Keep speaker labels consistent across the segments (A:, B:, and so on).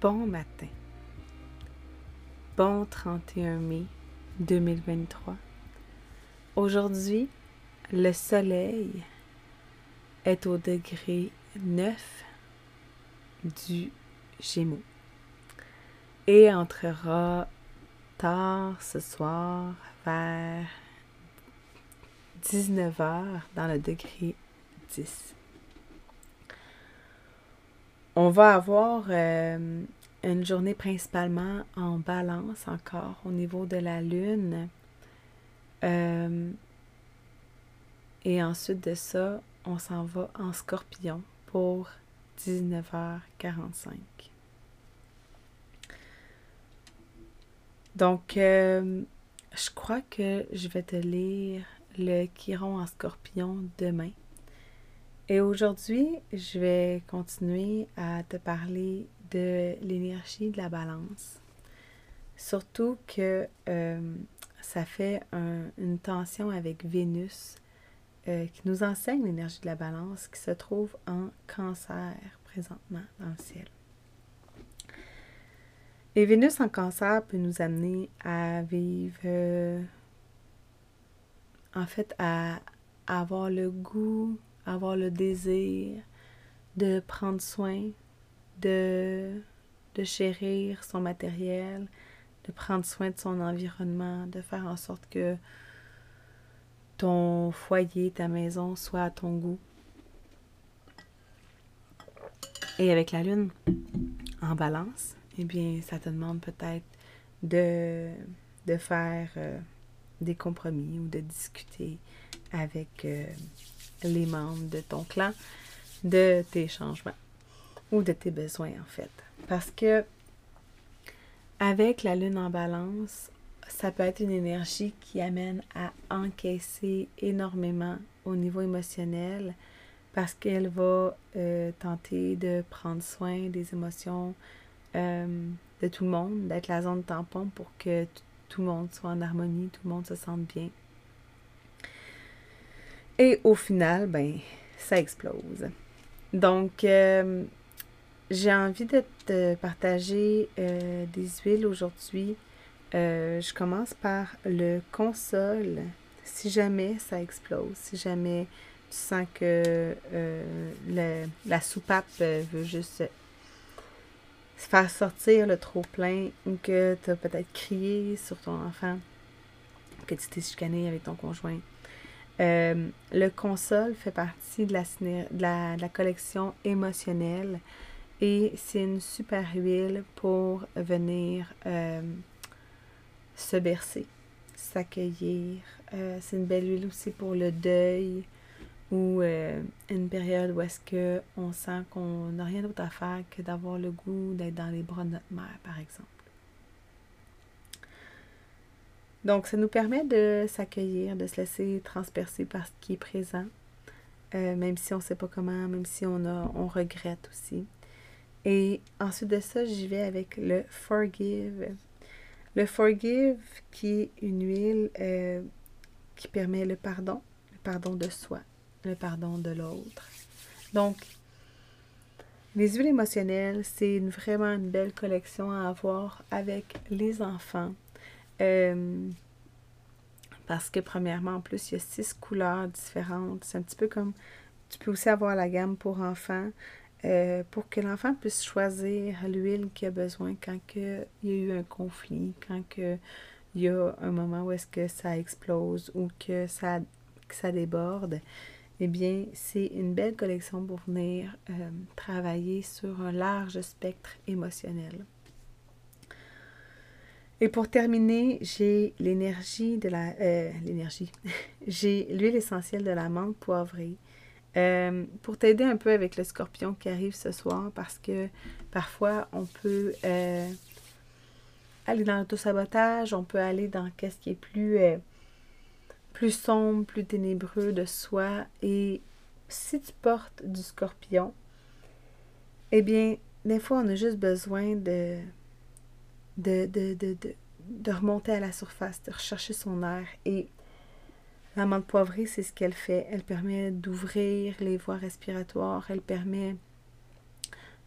A: Bon matin. Bon 31 mai 2023. Aujourd'hui, le soleil est au degré 9 du Gémeaux et entrera tard ce soir vers 19h dans le degré 10 on va avoir euh, une journée principalement en balance encore au niveau de la lune. Euh, et ensuite de ça, on s'en va en scorpion pour 19h45. Donc, euh, je crois que je vais te lire le Chiron en scorpion demain. Et aujourd'hui, je vais continuer à te parler de l'énergie de la balance. Surtout que euh, ça fait une tension avec Vénus euh, qui nous enseigne l'énergie de la balance qui se trouve en cancer présentement dans le ciel. Et Vénus en cancer peut nous amener à vivre, euh, en fait, à avoir le goût avoir le désir de prendre soin, de, de chérir son matériel, de prendre soin de son environnement, de faire en sorte que ton foyer, ta maison soit à ton goût. Et avec la lune en balance, eh bien, ça te demande peut-être de, de faire euh, des compromis ou de discuter avec euh, les membres de ton clan de tes changements ou de tes besoins en fait. Parce que avec la lune en balance, ça peut être une énergie qui amène à encaisser énormément au niveau émotionnel parce qu'elle va euh, tenter de prendre soin des émotions euh, de tout le monde, d'être la zone tampon pour que tout le monde soit en harmonie, tout le monde se sente bien. Et au final, ben, ça explose. Donc, euh, j'ai envie de te partager euh, des huiles aujourd'hui. Euh, je commence par le console. Si jamais ça explose, si jamais tu sens que la soupape veut juste faire sortir le trop plein ou que tu as peut-être crié sur ton enfant, que tu t'es chicané avec ton conjoint, euh, le console fait partie de la, collection émotionnelle et c'est une super huile pour venir euh, se bercer, s'accueillir. Euh, c'est une belle huile aussi pour le deuil ou une période où est-ce qu'on sent qu'on n'a rien d'autre à faire que d'avoir le goût d'être dans les bras de notre mère, par exemple. Donc, ça nous permet de s'accueillir, de se laisser transpercer par ce qui est présent, euh, même si on ne sait pas comment, même si on, a, on regrette aussi. Et ensuite de ça, j'y vais avec le Forgive. Le Forgive, qui est une huile euh, qui permet le pardon, le pardon de soi, le pardon de l'autre. Donc, les huiles émotionnelles, c'est vraiment une belle collection à avoir avec les enfants euh, parce que premièrement, en plus, il y a six couleurs différentes. C'est un petit peu comme, tu peux aussi avoir la gamme pour enfants, euh, pour que l'enfant puisse choisir l'huile qu'il a besoin quand il y a eu un conflit, quand il y a un moment où est-ce que ça explose ou que ça, ça déborde. Eh bien, c'est une belle collection pour venir euh, travailler sur un large spectre émotionnel. Et pour terminer, j'ai l'énergie de la... Euh, l'énergie. j'ai l'huile essentielle de la menthe poivrée. Euh, pour t'aider un peu avec le scorpion qui arrive ce soir, parce que parfois on peut euh, aller dans l'autosabotage, on peut aller dans qu'est-ce qui est plus, plus sombre, plus ténébreux de soi. Et si tu portes du scorpion, eh bien, des fois, on a juste besoin de de, remonter à la surface, de rechercher son air. Et la menthe poivrée, c'est ce qu'elle fait. Elle permet d'ouvrir les voies respiratoires, elle permet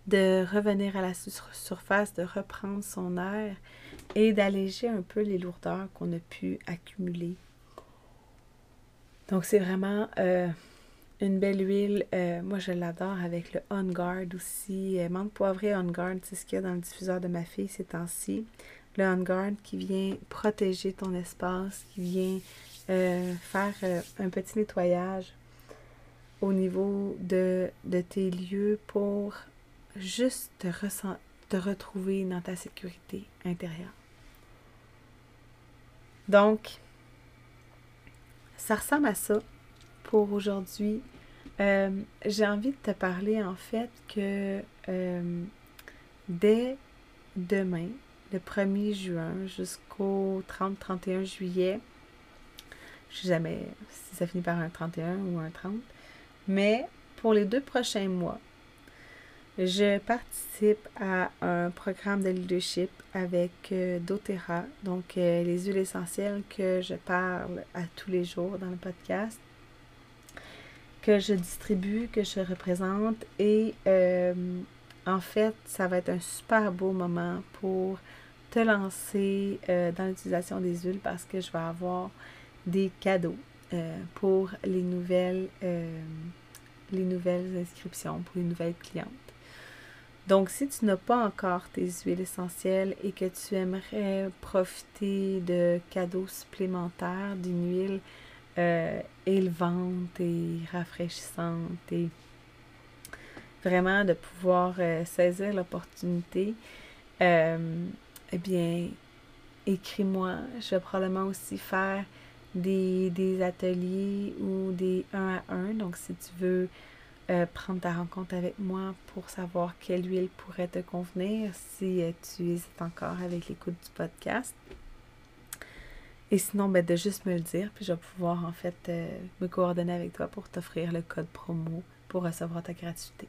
A: de revenir à la surface, de reprendre son air et d'alléger un peu les lourdeurs qu'on a pu accumuler. Donc c'est vraiment euh, une belle huile. Euh, moi je l'adore avec le On Guard aussi. Euh, menthe poivrée On Guard, c'est ce qu'il y a dans le diffuseur de ma fille ces temps-ci. Le On Guard qui vient protéger ton espace, qui vient faire un petit nettoyage au niveau de, de tes lieux pour juste te, te retrouver dans ta sécurité intérieure. Donc, ça ressemble à ça aujourd'hui. Euh, j'ai envie de te parler en fait que euh, dès demain, le 1er juin jusqu'au 30-31 juillet, je sais jamais si ça finit par un 31 ou un 30, mais pour les deux prochains mois, je participe à un programme de leadership avec euh, doTERRA, donc euh, les huiles essentielles que je parle à tous les jours dans le podcast, que je distribue, que je représente. Et euh, en fait, ça va être un super beau moment pour te lancer dans l'utilisation des huiles parce que je vais avoir des cadeaux pour les nouvelles, les nouvelles inscriptions, pour les nouvelles clientes. Donc, si tu n'as pas encore tes huiles essentielles et que tu aimerais profiter de cadeaux supplémentaires, d'une huile euh, élevante et rafraîchissante et vraiment de pouvoir euh, saisir l'opportunité, euh, eh bien, écris-moi. Je vais probablement aussi faire des, des ateliers ou des 1 à 1. Donc, si tu veux prendre ta rencontre avec moi pour savoir quelle huile pourrait te convenir si tu hésites encore avec l'écoute du podcast. Et sinon, ben, de juste me le dire, puis je vais pouvoir en fait euh, me coordonner avec toi pour t'offrir le code promo pour recevoir ta gratuité.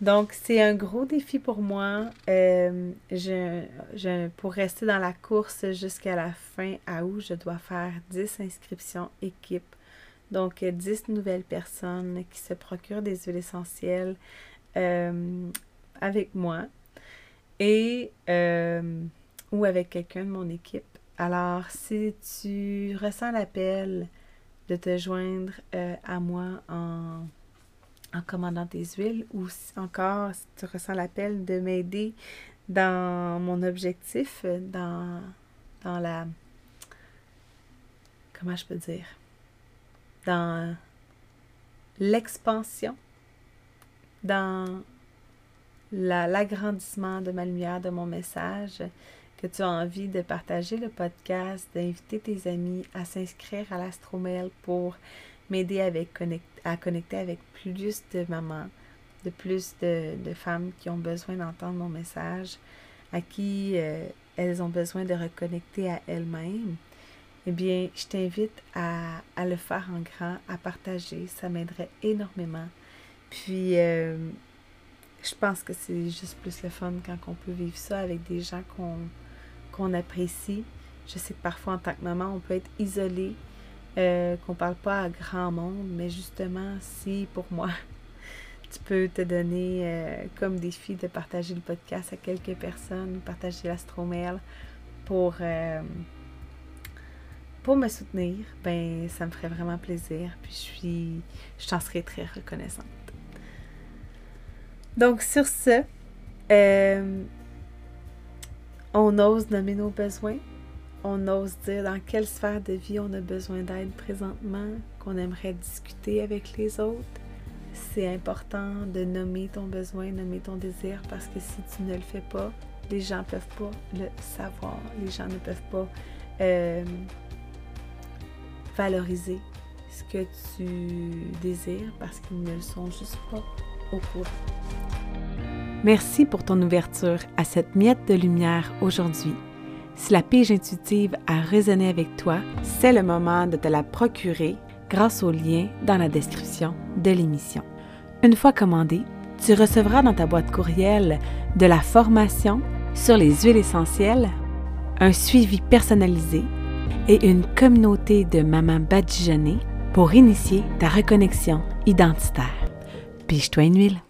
A: Donc, c'est un gros défi pour moi. je, pour rester dans la course jusqu'à la fin à août, je dois faire 10 inscriptions équipe donc, 10 nouvelles personnes qui se procurent des huiles essentielles euh, avec moi et euh, ou avec quelqu'un de mon équipe. Alors, si tu ressens l'appel de te joindre euh, à moi en, commandant tes huiles ou encore si tu ressens l'appel de m'aider dans mon objectif, dans, dans la... Comment je peux dire? dans l'expansion, dans l'agrandissement de ma lumière, de mon message, que tu as envie de partager le podcast, d'inviter tes amis à s'inscrire à l'Astromel pour m'aider à connecter avec plus de mamans, de plus de, femmes qui ont besoin d'entendre mon message, à qui euh, elles ont besoin de reconnecter à elles-mêmes eh bien, je t'invite à, le faire en grand, à partager. Ça m'aiderait énormément. Puis, euh, je pense que c'est juste plus le fun quand on peut vivre ça avec des gens qu'on apprécie. Je sais que parfois, en tant que maman, on peut être isolé, euh, qu'on ne parle pas à grand monde, mais justement, si pour moi, tu peux te donner euh, comme défi de partager le podcast à quelques personnes, partager l'astromail pour pour me soutenir, ben ça me ferait vraiment plaisir. Puis je suis, je t'en serais très reconnaissante. Donc sur ce, euh, on ose nommer nos besoins. On ose dire dans quelle sphère de vie on a besoin d'aide présentement, qu'on aimerait discuter avec les autres. C'est important de nommer ton besoin, nommer ton désir, parce que si tu ne le fais pas, les gens ne peuvent pas le savoir. Les gens ne peuvent pas euh, valoriser ce que tu désires parce qu'ils ne le sont juste pas au courant. Merci pour ton ouverture à cette miette de lumière aujourd'hui. Si la pige intuitive a résonné avec toi, c'est le moment de te la procurer grâce au lien dans la description de l'émission. Une fois commandée, tu recevras dans ta boîte courriel de la formation sur les huiles essentielles, un suivi personnalisé et une communauté de mamans badigeonnées pour initier ta reconnexion identitaire. Pige-toi une huile.